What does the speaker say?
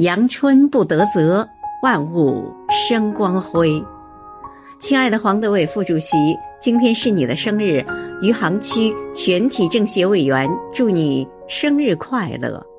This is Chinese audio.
阳春布德泽万物生光辉。亲爱的黄德伟副主席今天是你的生日余杭区全体政协委员祝你生日快乐。